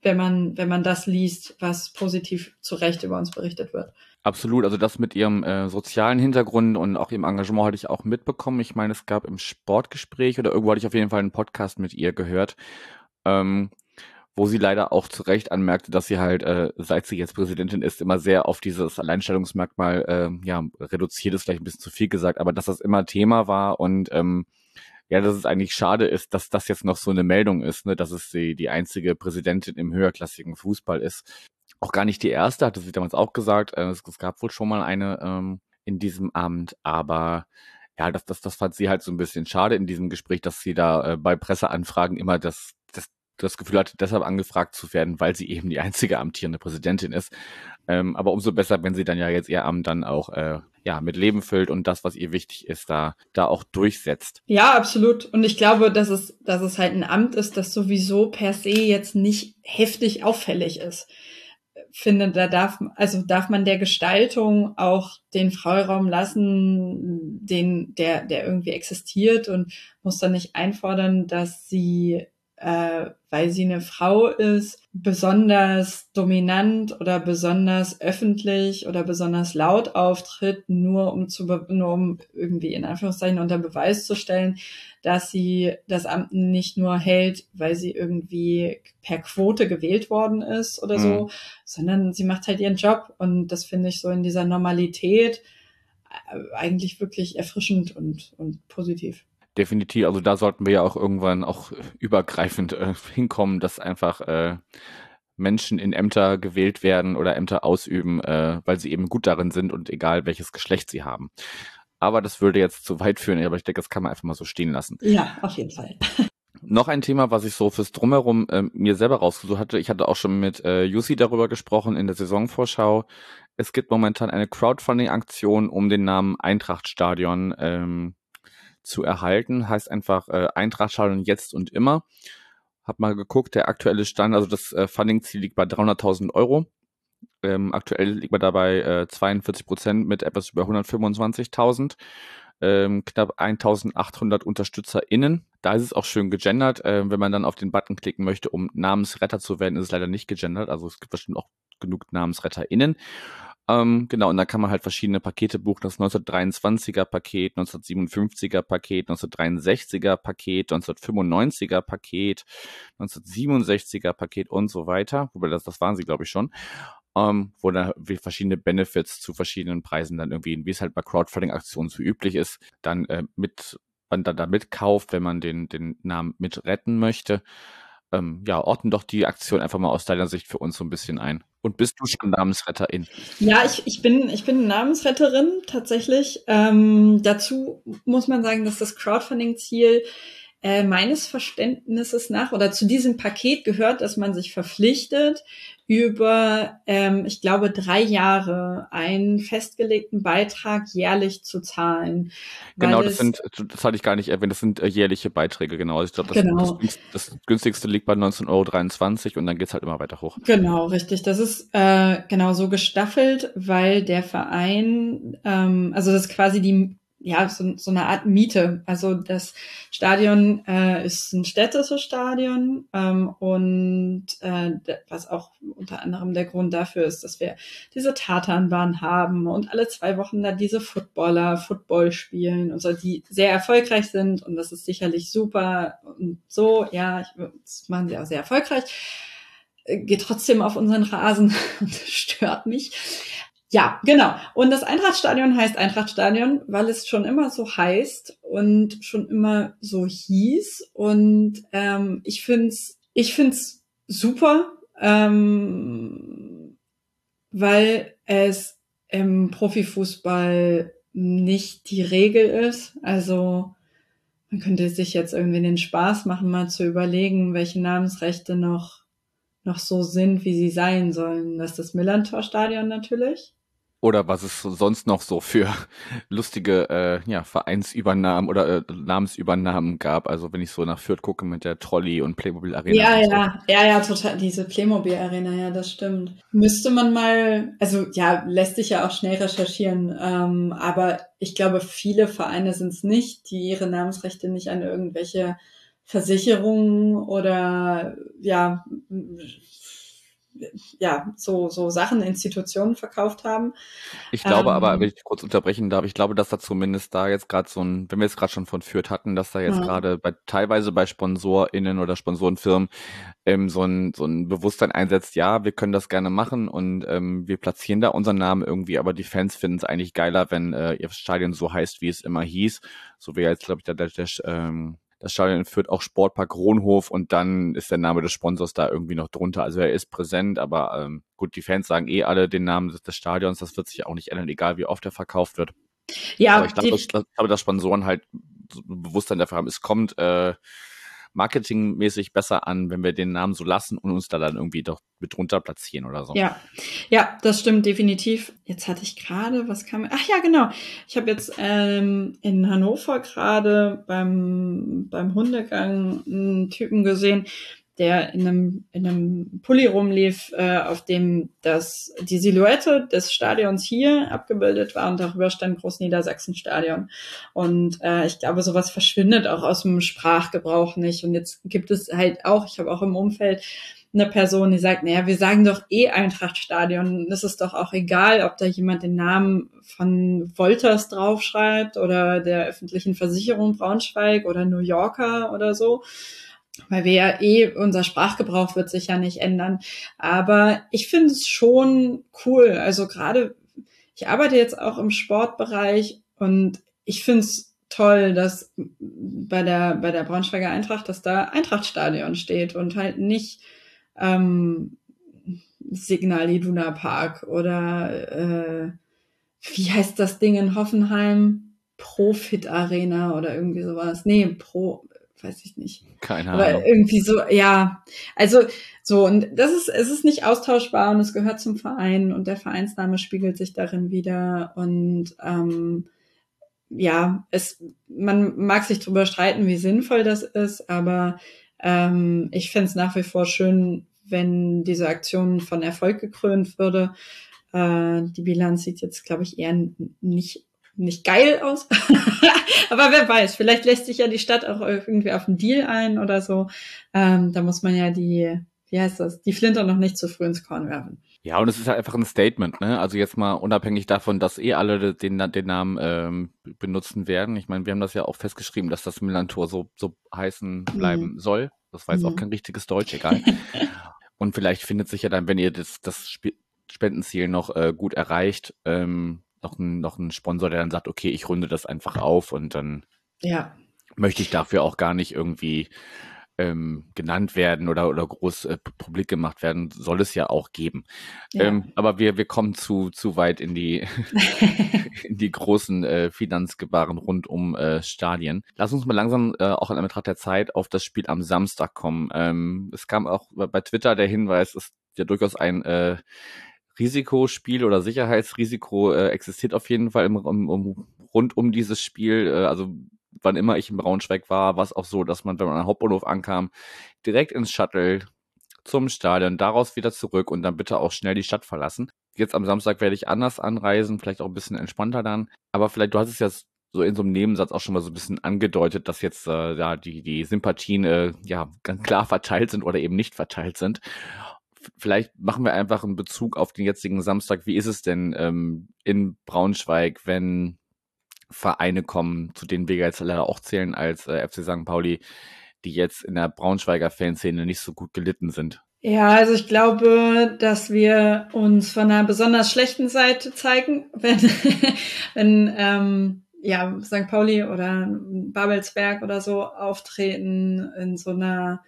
wenn man wenn man das liest, was positiv zu Recht über uns berichtet wird. Absolut, also das mit ihrem äh, sozialen Hintergrund und auch ihrem Engagement hatte ich auch mitbekommen. Ich meine, es gab im Sportgespräch oder irgendwo hatte ich auf jeden Fall einen Podcast mit ihr gehört, ähm, wo sie leider auch zu Recht anmerkte, dass sie halt, äh, seit sie jetzt Präsidentin ist, immer sehr auf dieses Alleinstellungsmerkmal äh, ja, reduziert ist, vielleicht ein bisschen zu viel gesagt, aber dass das immer Thema war und ähm, ja, dass es eigentlich schade ist, dass das jetzt noch so eine Meldung ist, ne, dass es die, die einzige Präsidentin im höherklassigen Fußball ist auch gar nicht die erste, hatte sie damals auch gesagt. Äh, es, es, gab wohl schon mal eine ähm, in diesem Amt, aber ja, das, das, das fand sie halt so ein bisschen schade in diesem Gespräch, dass sie da äh, bei Presseanfragen immer das, das, das Gefühl hatte, deshalb angefragt zu werden, weil sie eben die einzige amtierende Präsidentin ist. Ähm, aber umso besser, wenn sie dann ja jetzt ihr Amt dann auch äh, ja, mit Leben füllt und das, was ihr wichtig ist, da, da auch durchsetzt. Ja, absolut. Und ich glaube, dass es, dass es halt ein Amt ist, das sowieso per se jetzt nicht heftig auffällig ist finde, da darf, also darf man der Gestaltung auch den Freiraum lassen, den, der, der irgendwie existiert und muss dann nicht einfordern, dass sie äh, weil sie eine Frau ist, besonders dominant oder besonders öffentlich oder besonders laut auftritt, nur um zu nur um irgendwie in Anführungszeichen unter Beweis zu stellen, dass sie das Amt nicht nur hält, weil sie irgendwie per Quote gewählt worden ist oder so, mhm. sondern sie macht halt ihren Job und das finde ich so in dieser Normalität äh, eigentlich wirklich erfrischend und, und positiv. Definitiv, also da sollten wir ja auch irgendwann auch übergreifend äh, hinkommen, dass einfach äh, Menschen in Ämter gewählt werden oder Ämter ausüben, äh, weil sie eben gut darin sind und egal welches Geschlecht sie haben. Aber das würde jetzt zu weit führen, aber ich denke, das kann man einfach mal so stehen lassen. Ja, auf jeden Fall. *laughs* Noch ein Thema, was ich so fürs Drumherum äh, mir selber rausgesucht hatte. Ich hatte auch schon mit äh, Jussi darüber gesprochen in der Saisonvorschau. Es gibt momentan eine Crowdfunding-Aktion um den Namen Eintrachtstadion ähm, zu erhalten. Heißt einfach äh, Eintrachtstadion jetzt und immer. Hab mal geguckt, der aktuelle Stand, also das äh, Funding-Ziel liegt bei 300.000 Euro. Ähm, aktuell liegt man dabei äh, 42 Prozent mit etwas über 125.000. Ähm, knapp 1800 UnterstützerInnen. Da ist es auch schön gegendert. Äh, wenn man dann auf den Button klicken möchte, um Namensretter zu werden, ist es leider nicht gegendert. Also es gibt bestimmt auch genug NamensretterInnen. Ähm, genau, und da kann man halt verschiedene Pakete buchen. Das 1923er Paket, 1957er Paket, 1963er Paket, 1995er Paket, 1967er Paket und so weiter. Wobei das, das waren sie, glaube ich, schon. Ähm, wo da verschiedene Benefits zu verschiedenen Preisen dann irgendwie, wie es halt bei Crowdfunding-Aktionen so üblich ist, dann äh, mit, man dann da mitkauft, wenn man den, den Namen mit retten möchte ähm, ja, ordnen doch die Aktion einfach mal aus deiner Sicht für uns so ein bisschen ein. Und bist du schon Namensretterin? Ja, ich, ich, bin, ich bin Namensretterin tatsächlich. Ähm, dazu muss man sagen, dass das Crowdfunding-Ziel äh, meines Verständnisses nach oder zu diesem Paket gehört, dass man sich verpflichtet, über, ähm, ich glaube, drei Jahre einen festgelegten Beitrag jährlich zu zahlen. Genau, das sind, das hatte ich gar nicht erwähnt, das sind äh, jährliche Beiträge, genau. Also ich glaube, das, genau. das, das, günstigste liegt bei 19,23 Euro und dann geht's halt immer weiter hoch. Genau, richtig. Das ist äh, genau so gestaffelt, weil der Verein, ähm, also das ist quasi die ja, so, so eine Art Miete. Also das Stadion äh, ist ein städtisches Stadion ähm, und äh, was auch unter anderem der Grund dafür ist, dass wir diese Tatanbahn haben und alle zwei Wochen da diese Footballer Football spielen und so, die sehr erfolgreich sind und das ist sicherlich super und so, ja, das machen sie auch sehr erfolgreich. Äh, geht trotzdem auf unseren Rasen *laughs* und stört mich. Ja, genau. Und das Eintrachtstadion heißt Eintrachtstadion, weil es schon immer so heißt und schon immer so hieß. Und ähm, ich find's, ich find's super, ähm, weil es im Profifußball nicht die Regel ist. Also man könnte sich jetzt irgendwie den Spaß machen, mal zu überlegen, welche Namensrechte noch noch so sind, wie sie sein sollen. Das ist das Millantor-Stadion natürlich. Oder was es sonst noch so für *laughs* lustige äh, ja, Vereinsübernahmen oder äh, Namensübernahmen gab. Also wenn ich so nach Fürth gucke mit der Trolley und Playmobil Arena. Ja, so. ja, ja, ja, total. Diese Playmobil Arena, ja, das stimmt. Müsste man mal, also ja, lässt sich ja auch schnell recherchieren. Ähm, aber ich glaube, viele Vereine sind es nicht, die ihre Namensrechte nicht an irgendwelche Versicherungen oder ja ja, so, so Sachen, Institutionen verkauft haben. Ich glaube ähm, aber, wenn ich kurz unterbrechen darf, ich glaube, dass da zumindest da jetzt gerade so ein, wenn wir es gerade schon von Fürth hatten, dass da jetzt gerade bei teilweise bei SponsorInnen oder Sponsorenfirmen ähm, so, ein, so ein Bewusstsein einsetzt, ja, wir können das gerne machen und ähm, wir platzieren da unseren Namen irgendwie, aber die Fans finden es eigentlich geiler, wenn äh, ihr Stadion so heißt, wie es immer hieß. So wie jetzt, glaube ich, der, der, der ähm, das Stadion führt auch Sportpark Kronhof und dann ist der Name des Sponsors da irgendwie noch drunter. Also er ist präsent, aber ähm, gut, die Fans sagen eh alle den Namen des, des Stadions. Das wird sich auch nicht ändern, egal wie oft er verkauft wird. Ja, aber ich glaube, dass, ich glaube, dass Sponsoren halt Bewusstsein dafür haben, es kommt äh, marketingmäßig besser an, wenn wir den Namen so lassen und uns da dann irgendwie doch mit drunter platzieren oder so. Ja, ja, das stimmt definitiv. Jetzt hatte ich gerade, was kam? Ach ja, genau. Ich habe jetzt ähm, in Hannover gerade beim beim Hundegang einen Typen gesehen, der in einem, in einem Pulli rumlief, äh, auf dem das, die Silhouette des Stadions hier abgebildet war und darüber stand Großniedersachsen-Stadion. Und äh, ich glaube, sowas verschwindet auch aus dem Sprachgebrauch nicht. Und jetzt gibt es halt auch, ich habe auch im Umfeld eine Person, die sagt, naja, wir sagen doch eh Eintrachtstadion. Es ist doch auch egal, ob da jemand den Namen von Wolters draufschreibt oder der öffentlichen Versicherung Braunschweig oder New Yorker oder so weil wir ja eh, unser Sprachgebrauch wird sich ja nicht ändern. Aber ich finde es schon cool. Also gerade, ich arbeite jetzt auch im Sportbereich und ich finde es toll, dass bei der, bei der Braunschweiger Eintracht, dass da Eintrachtstadion steht und halt nicht ähm, Signal Iduna Park oder äh, wie heißt das Ding in Hoffenheim? Profit Arena oder irgendwie sowas. Nee, Pro, weiß ich nicht. Keine Ahnung. Aber irgendwie so, ja. Also so, und das ist, es ist nicht austauschbar und es gehört zum Verein und der Vereinsname spiegelt sich darin wieder. Und ähm, ja, es, man mag sich darüber streiten, wie sinnvoll das ist, aber ähm, ich fände es nach wie vor schön, wenn diese Aktion von Erfolg gekrönt würde. Äh, die Bilanz sieht jetzt, glaube ich, eher nicht nicht geil aus. *laughs* Aber wer weiß, vielleicht lässt sich ja die Stadt auch irgendwie auf einen Deal ein oder so. Ähm, da muss man ja die, wie heißt das, die Flinte noch nicht zu früh ins Korn werfen. Ja, und es ist halt einfach ein Statement, ne? Also jetzt mal unabhängig davon, dass eh alle den, den Namen ähm, benutzen werden. Ich meine, wir haben das ja auch festgeschrieben, dass das Milan-Tor so, so heißen bleiben mhm. soll. Das war jetzt mhm. auch kein richtiges Deutsch, egal. *laughs* und vielleicht findet sich ja dann, wenn ihr das, das Spendenziel noch äh, gut erreicht, ähm, noch ein, noch ein Sponsor, der dann sagt, okay, ich runde das einfach auf und dann ja. möchte ich dafür auch gar nicht irgendwie ähm, genannt werden oder, oder groß äh, publik gemacht werden, soll es ja auch geben. Ja. Ähm, aber wir, wir kommen zu, zu weit in die, *laughs* *laughs* in die großen äh, Finanzgebaren rund um äh, Stadien. Lass uns mal langsam äh, auch in Anbetracht der Zeit auf das Spiel am Samstag kommen. Ähm, es kam auch bei Twitter der Hinweis, es ist ja durchaus ein äh, Risikospiel oder Sicherheitsrisiko äh, existiert auf jeden Fall im, im, um, rund um dieses Spiel. Äh, also wann immer ich in Braunschweig war, war es auch so, dass man, wenn man am Hauptbahnhof ankam, direkt ins Shuttle zum Stadion, daraus wieder zurück und dann bitte auch schnell die Stadt verlassen. Jetzt am Samstag werde ich anders anreisen, vielleicht auch ein bisschen entspannter dann. Aber vielleicht, du hast es ja so in so einem Nebensatz auch schon mal so ein bisschen angedeutet, dass jetzt äh, ja die, die Sympathien äh, ja ganz klar verteilt sind oder eben nicht verteilt sind. Vielleicht machen wir einfach einen Bezug auf den jetzigen Samstag. Wie ist es denn ähm, in Braunschweig, wenn Vereine kommen, zu denen wir jetzt leider auch zählen als äh, FC St. Pauli, die jetzt in der Braunschweiger Fanszene nicht so gut gelitten sind? Ja, also ich glaube, dass wir uns von einer besonders schlechten Seite zeigen, *laughs* wenn, wenn ähm, ja, St. Pauli oder Babelsberg oder so auftreten in so einer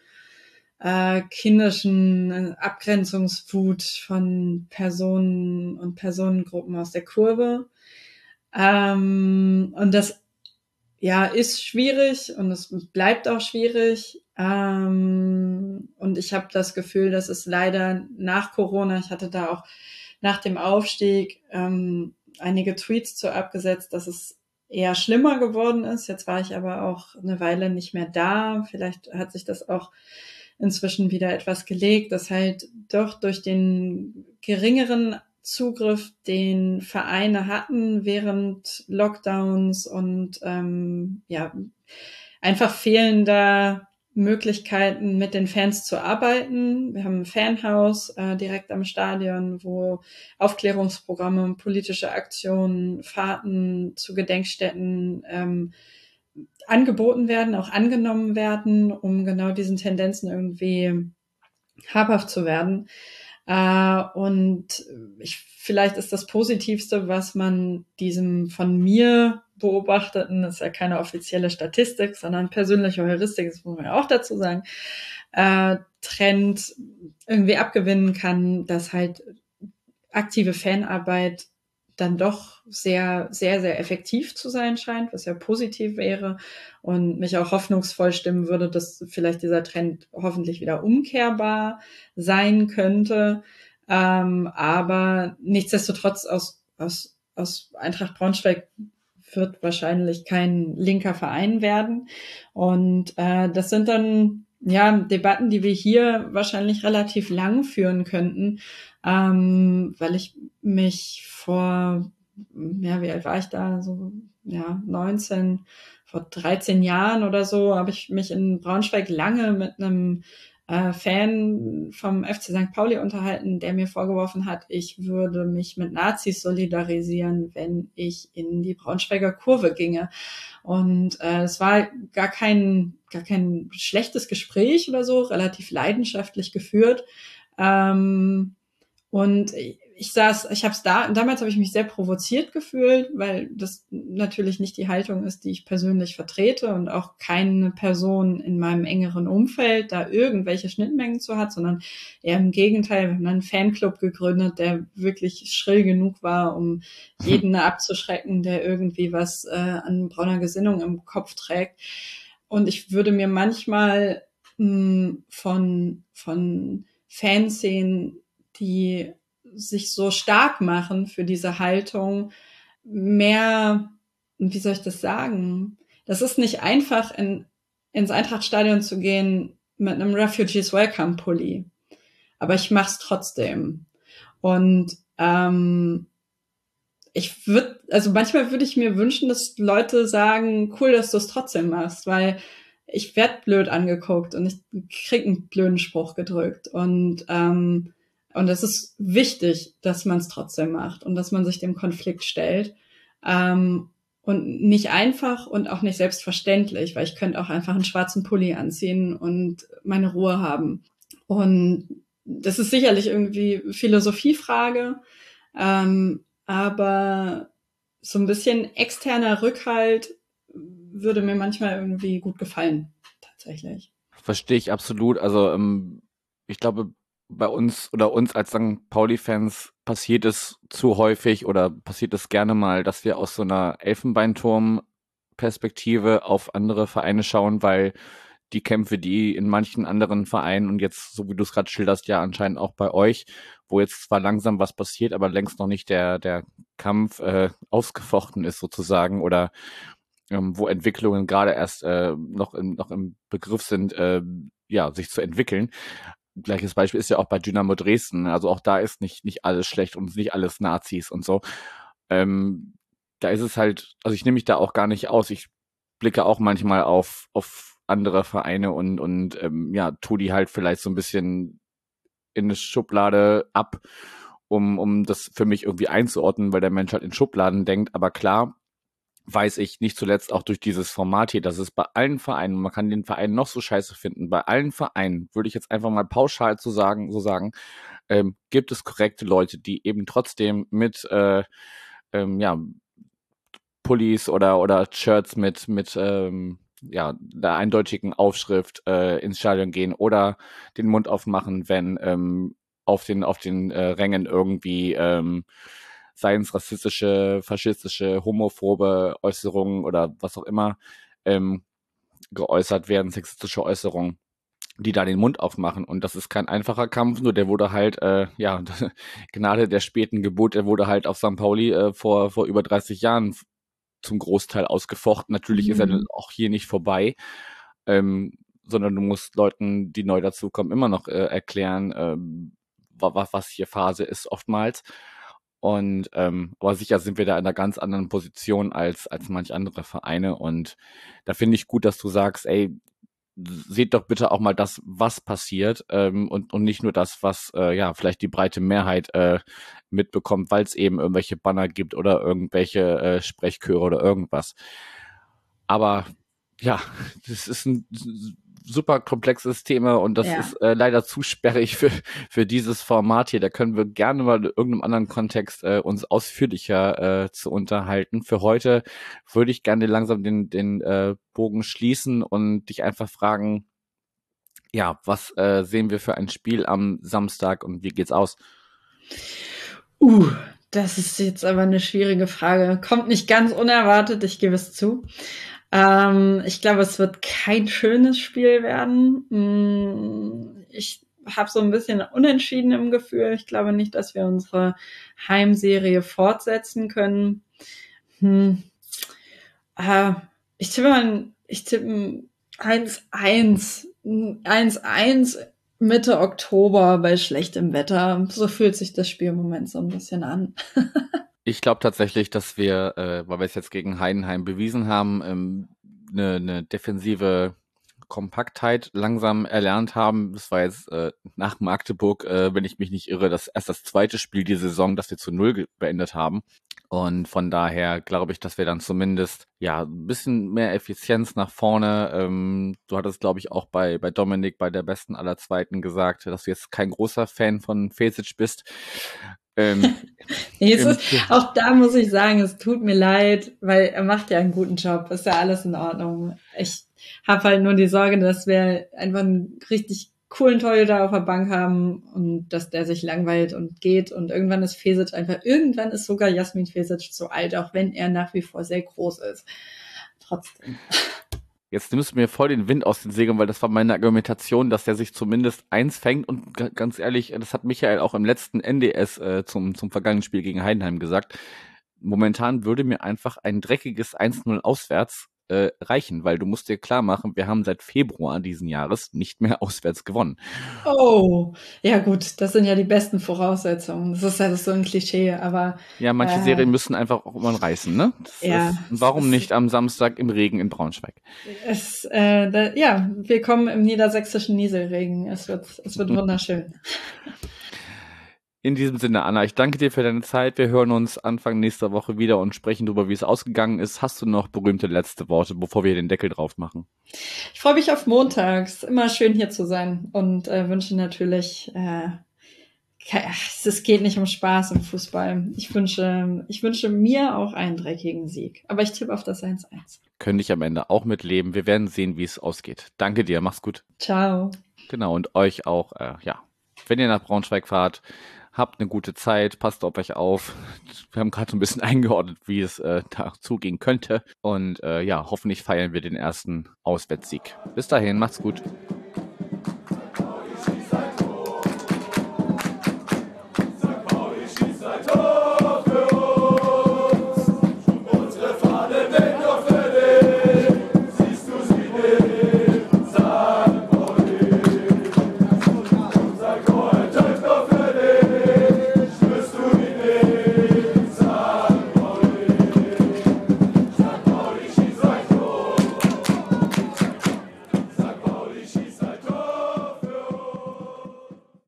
äh, kindischen Abgrenzungswut von Personen und Personengruppen aus der Kurve. Ähm, und das ja ist schwierig und es bleibt auch schwierig. Ähm, und ich habe das Gefühl, dass es leider nach Corona, ich hatte da auch nach dem Aufstieg ähm, einige Tweets zu abgesetzt, dass es eher schlimmer geworden ist. Jetzt war ich aber auch eine Weile nicht mehr da. Vielleicht hat sich das auch inzwischen wieder etwas gelegt, dass halt doch durch den geringeren Zugriff, den Vereine hatten während Lockdowns und ähm, ja einfach fehlender Möglichkeiten, mit den Fans zu arbeiten. Wir haben ein Fanhaus äh, direkt am Stadion, wo Aufklärungsprogramme, politische Aktionen, Fahrten zu Gedenkstätten ähm, angeboten werden, auch angenommen werden, um genau diesen Tendenzen irgendwie habhaft zu werden. Äh, und ich, vielleicht ist das Positivste, was man diesem von mir beobachteten, das ist ja keine offizielle Statistik, sondern persönliche Heuristik, das muss man ja auch dazu sagen, äh, Trend irgendwie abgewinnen kann, dass halt aktive Fanarbeit dann doch sehr, sehr, sehr effektiv zu sein scheint, was ja positiv wäre und mich auch hoffnungsvoll stimmen würde, dass vielleicht dieser Trend hoffentlich wieder umkehrbar sein könnte. Ähm, aber nichtsdestotrotz aus, aus, aus Eintracht Braunschweig wird wahrscheinlich kein linker Verein werden. Und äh, das sind dann ja Debatten, die wir hier wahrscheinlich relativ lang führen könnten, ähm, weil ich mich vor, ja, wie alt war ich da? So, ja, 19, vor 13 Jahren oder so, habe ich mich in Braunschweig lange mit einem äh, Fan vom FC St. Pauli unterhalten, der mir vorgeworfen hat, ich würde mich mit Nazis solidarisieren, wenn ich in die Braunschweiger Kurve ginge. Und äh, es war gar kein, gar kein schlechtes Gespräch oder so, relativ leidenschaftlich geführt. Ähm, und ich saß, ich habe es da, damals habe ich mich sehr provoziert gefühlt, weil das natürlich nicht die Haltung ist, die ich persönlich vertrete und auch keine Person in meinem engeren Umfeld da irgendwelche Schnittmengen zu hat, sondern eher im Gegenteil, wir haben einen Fanclub gegründet, der wirklich schrill genug war, um *laughs* jeden abzuschrecken, der irgendwie was äh, an brauner Gesinnung im Kopf trägt. Und ich würde mir manchmal mh, hm, von, von Fanszenen, die sich so stark machen für diese Haltung, mehr, wie soll ich das sagen? Das ist nicht einfach, in, ins Eintrachtstadion zu gehen mit einem Refugees Welcome Pulli. Aber ich mach's trotzdem. Und ähm, ich würde, also manchmal würde ich mir wünschen, dass Leute sagen, cool, dass du es trotzdem machst, weil ich werd blöd angeguckt und ich krieg einen blöden Spruch gedrückt. Und ähm, und es ist wichtig, dass man es trotzdem macht und dass man sich dem Konflikt stellt. Ähm, und nicht einfach und auch nicht selbstverständlich, weil ich könnte auch einfach einen schwarzen Pulli anziehen und meine Ruhe haben. Und das ist sicherlich irgendwie Philosophiefrage, ähm, aber so ein bisschen externer Rückhalt würde mir manchmal irgendwie gut gefallen, tatsächlich. Verstehe ich absolut. Also ähm, ich glaube, bei uns oder uns als St. Pauli-Fans passiert es zu häufig oder passiert es gerne mal, dass wir aus so einer Elfenbeinturm-Perspektive auf andere Vereine schauen, weil die Kämpfe, die in manchen anderen Vereinen und jetzt, so wie du es gerade schilderst, ja anscheinend auch bei euch, wo jetzt zwar langsam was passiert, aber längst noch nicht der, der Kampf äh, ausgefochten ist sozusagen oder ähm, wo Entwicklungen gerade erst äh, noch, im, noch im Begriff sind, äh, ja, sich zu entwickeln gleiches Beispiel ist ja auch bei Dynamo Dresden. Also auch da ist nicht, nicht alles schlecht und nicht alles Nazis und so. Ähm, da ist es halt, also ich nehme mich da auch gar nicht aus. Ich blicke auch manchmal auf, auf andere Vereine und, und ähm, ja, tu die halt vielleicht so ein bisschen in eine Schublade ab, um, um das für mich irgendwie einzuordnen, weil der Mensch halt in Schubladen denkt. Aber klar, weiß ich nicht zuletzt auch durch dieses Format hier, dass es bei allen Vereinen, man kann den Verein noch so scheiße finden, bei allen Vereinen, würde ich jetzt einfach mal pauschal zu sagen, so sagen, ähm, gibt es korrekte Leute, die eben trotzdem mit äh, ähm, ja, Pullis oder oder Shirts mit mit ähm, ja der eindeutigen Aufschrift äh, ins Stadion gehen oder den Mund aufmachen, wenn ähm, auf den auf den äh, Rängen irgendwie ähm, seien es rassistische, faschistische, homophobe Äußerungen oder was auch immer ähm, geäußert werden, sexistische Äußerungen, die da den Mund aufmachen. Und das ist kein einfacher Kampf, nur der wurde halt, äh, ja, *laughs* Gnade der späten Geburt, der wurde halt auf St. Pauli äh, vor, vor über 30 Jahren zum Großteil ausgefochten. Natürlich mhm. ist er mhm. auch hier nicht vorbei. Ähm, sondern du musst Leuten, die neu dazukommen, immer noch äh, erklären, äh, was hier Phase ist oftmals. Und ähm, aber sicher sind wir da in einer ganz anderen Position als als manch andere Vereine. Und da finde ich gut, dass du sagst, ey, seht doch bitte auch mal das, was passiert ähm, und und nicht nur das, was äh, ja vielleicht die breite Mehrheit äh, mitbekommt, weil es eben irgendwelche Banner gibt oder irgendwelche äh, Sprechchöre oder irgendwas. Aber ja, *laughs* das ist ein super komplexes Thema und das ja. ist äh, leider zu sperrig für, für dieses Format hier. Da können wir gerne mal in irgendeinem anderen Kontext äh, uns ausführlicher äh, zu unterhalten. Für heute würde ich gerne langsam den, den äh, Bogen schließen und dich einfach fragen, ja, was äh, sehen wir für ein Spiel am Samstag und wie geht's aus? Uh, das ist jetzt aber eine schwierige Frage. Kommt nicht ganz unerwartet, ich gebe es zu. Ähm, ich glaube, es wird kein schönes Spiel werden. Mm, ich habe so ein bisschen unentschieden im Gefühl. Ich glaube nicht, dass wir unsere Heimserie fortsetzen können. Hm. Äh, ich tippe mal, ich tippe 1-1. 1-1 Mitte Oktober bei schlechtem Wetter. So fühlt sich das Spiel im Moment so ein bisschen an. *laughs* Ich glaube tatsächlich, dass wir, äh, weil wir es jetzt gegen Heidenheim bewiesen haben, ähm, eine, eine defensive Kompaktheit langsam erlernt haben. Das war jetzt äh, nach Magdeburg, äh, wenn ich mich nicht irre, das erst das zweite Spiel die Saison, das wir zu null beendet haben. Und von daher glaube ich, dass wir dann zumindest ja ein bisschen mehr Effizienz nach vorne. Ähm, du hattest, glaube ich, auch bei, bei Dominik bei der besten aller Zweiten gesagt, dass du jetzt kein großer Fan von Fesic bist. Ähm, *laughs* ist, auch da muss ich sagen, es tut mir leid, weil er macht ja einen guten Job. Ist ja alles in Ordnung. Ich habe halt nur die Sorge, dass wir einfach einen richtig coolen Torhüter auf der Bank haben und dass der sich langweilt und geht und irgendwann ist Fesic einfach, irgendwann ist sogar Jasmin Fesic zu alt, auch wenn er nach wie vor sehr groß ist. Trotzdem. Jetzt nimmst du mir voll den Wind aus den Segeln, weil das war meine Argumentation, dass der sich zumindest eins fängt und ganz ehrlich, das hat Michael auch im letzten NDS äh, zum, zum vergangenen Spiel gegen Heidenheim gesagt. Momentan würde mir einfach ein dreckiges 1-0 auswärts äh, reichen, weil du musst dir klar machen, wir haben seit Februar diesen Jahres nicht mehr *laughs* auswärts gewonnen. Oh, ja gut, das sind ja die besten Voraussetzungen. Das ist ja so ein Klischee, aber. Ja, manche äh, Serien müssen einfach auch immer reißen, ne? Das ja. Ist, warum nicht am Samstag im Regen in Braunschweig? Es, äh, da, ja, wir kommen im niedersächsischen Nieselregen. Es wird, es wird *laughs* wunderschön. In diesem Sinne, Anna, ich danke dir für deine Zeit. Wir hören uns Anfang nächster Woche wieder und sprechen darüber, wie es ausgegangen ist. Hast du noch berühmte letzte Worte, bevor wir den Deckel drauf machen? Ich freue mich auf montags. Immer schön hier zu sein und äh, wünsche natürlich, äh, es geht nicht um Spaß im Fußball. Ich wünsche, ich wünsche mir auch einen dreckigen Sieg. Aber ich tippe auf das 1-1. Könnte ich am Ende auch mitleben. Wir werden sehen, wie es ausgeht. Danke dir. Mach's gut. Ciao. Genau. Und euch auch, äh, ja. Wenn ihr nach Braunschweig fahrt, Habt eine gute Zeit, passt auf euch auf. Wir haben gerade so ein bisschen *laughs* eingeordnet, wie es äh, da zugehen könnte. Und äh, ja, hoffentlich feiern wir den ersten Auswärtssieg. Bis dahin, macht's gut.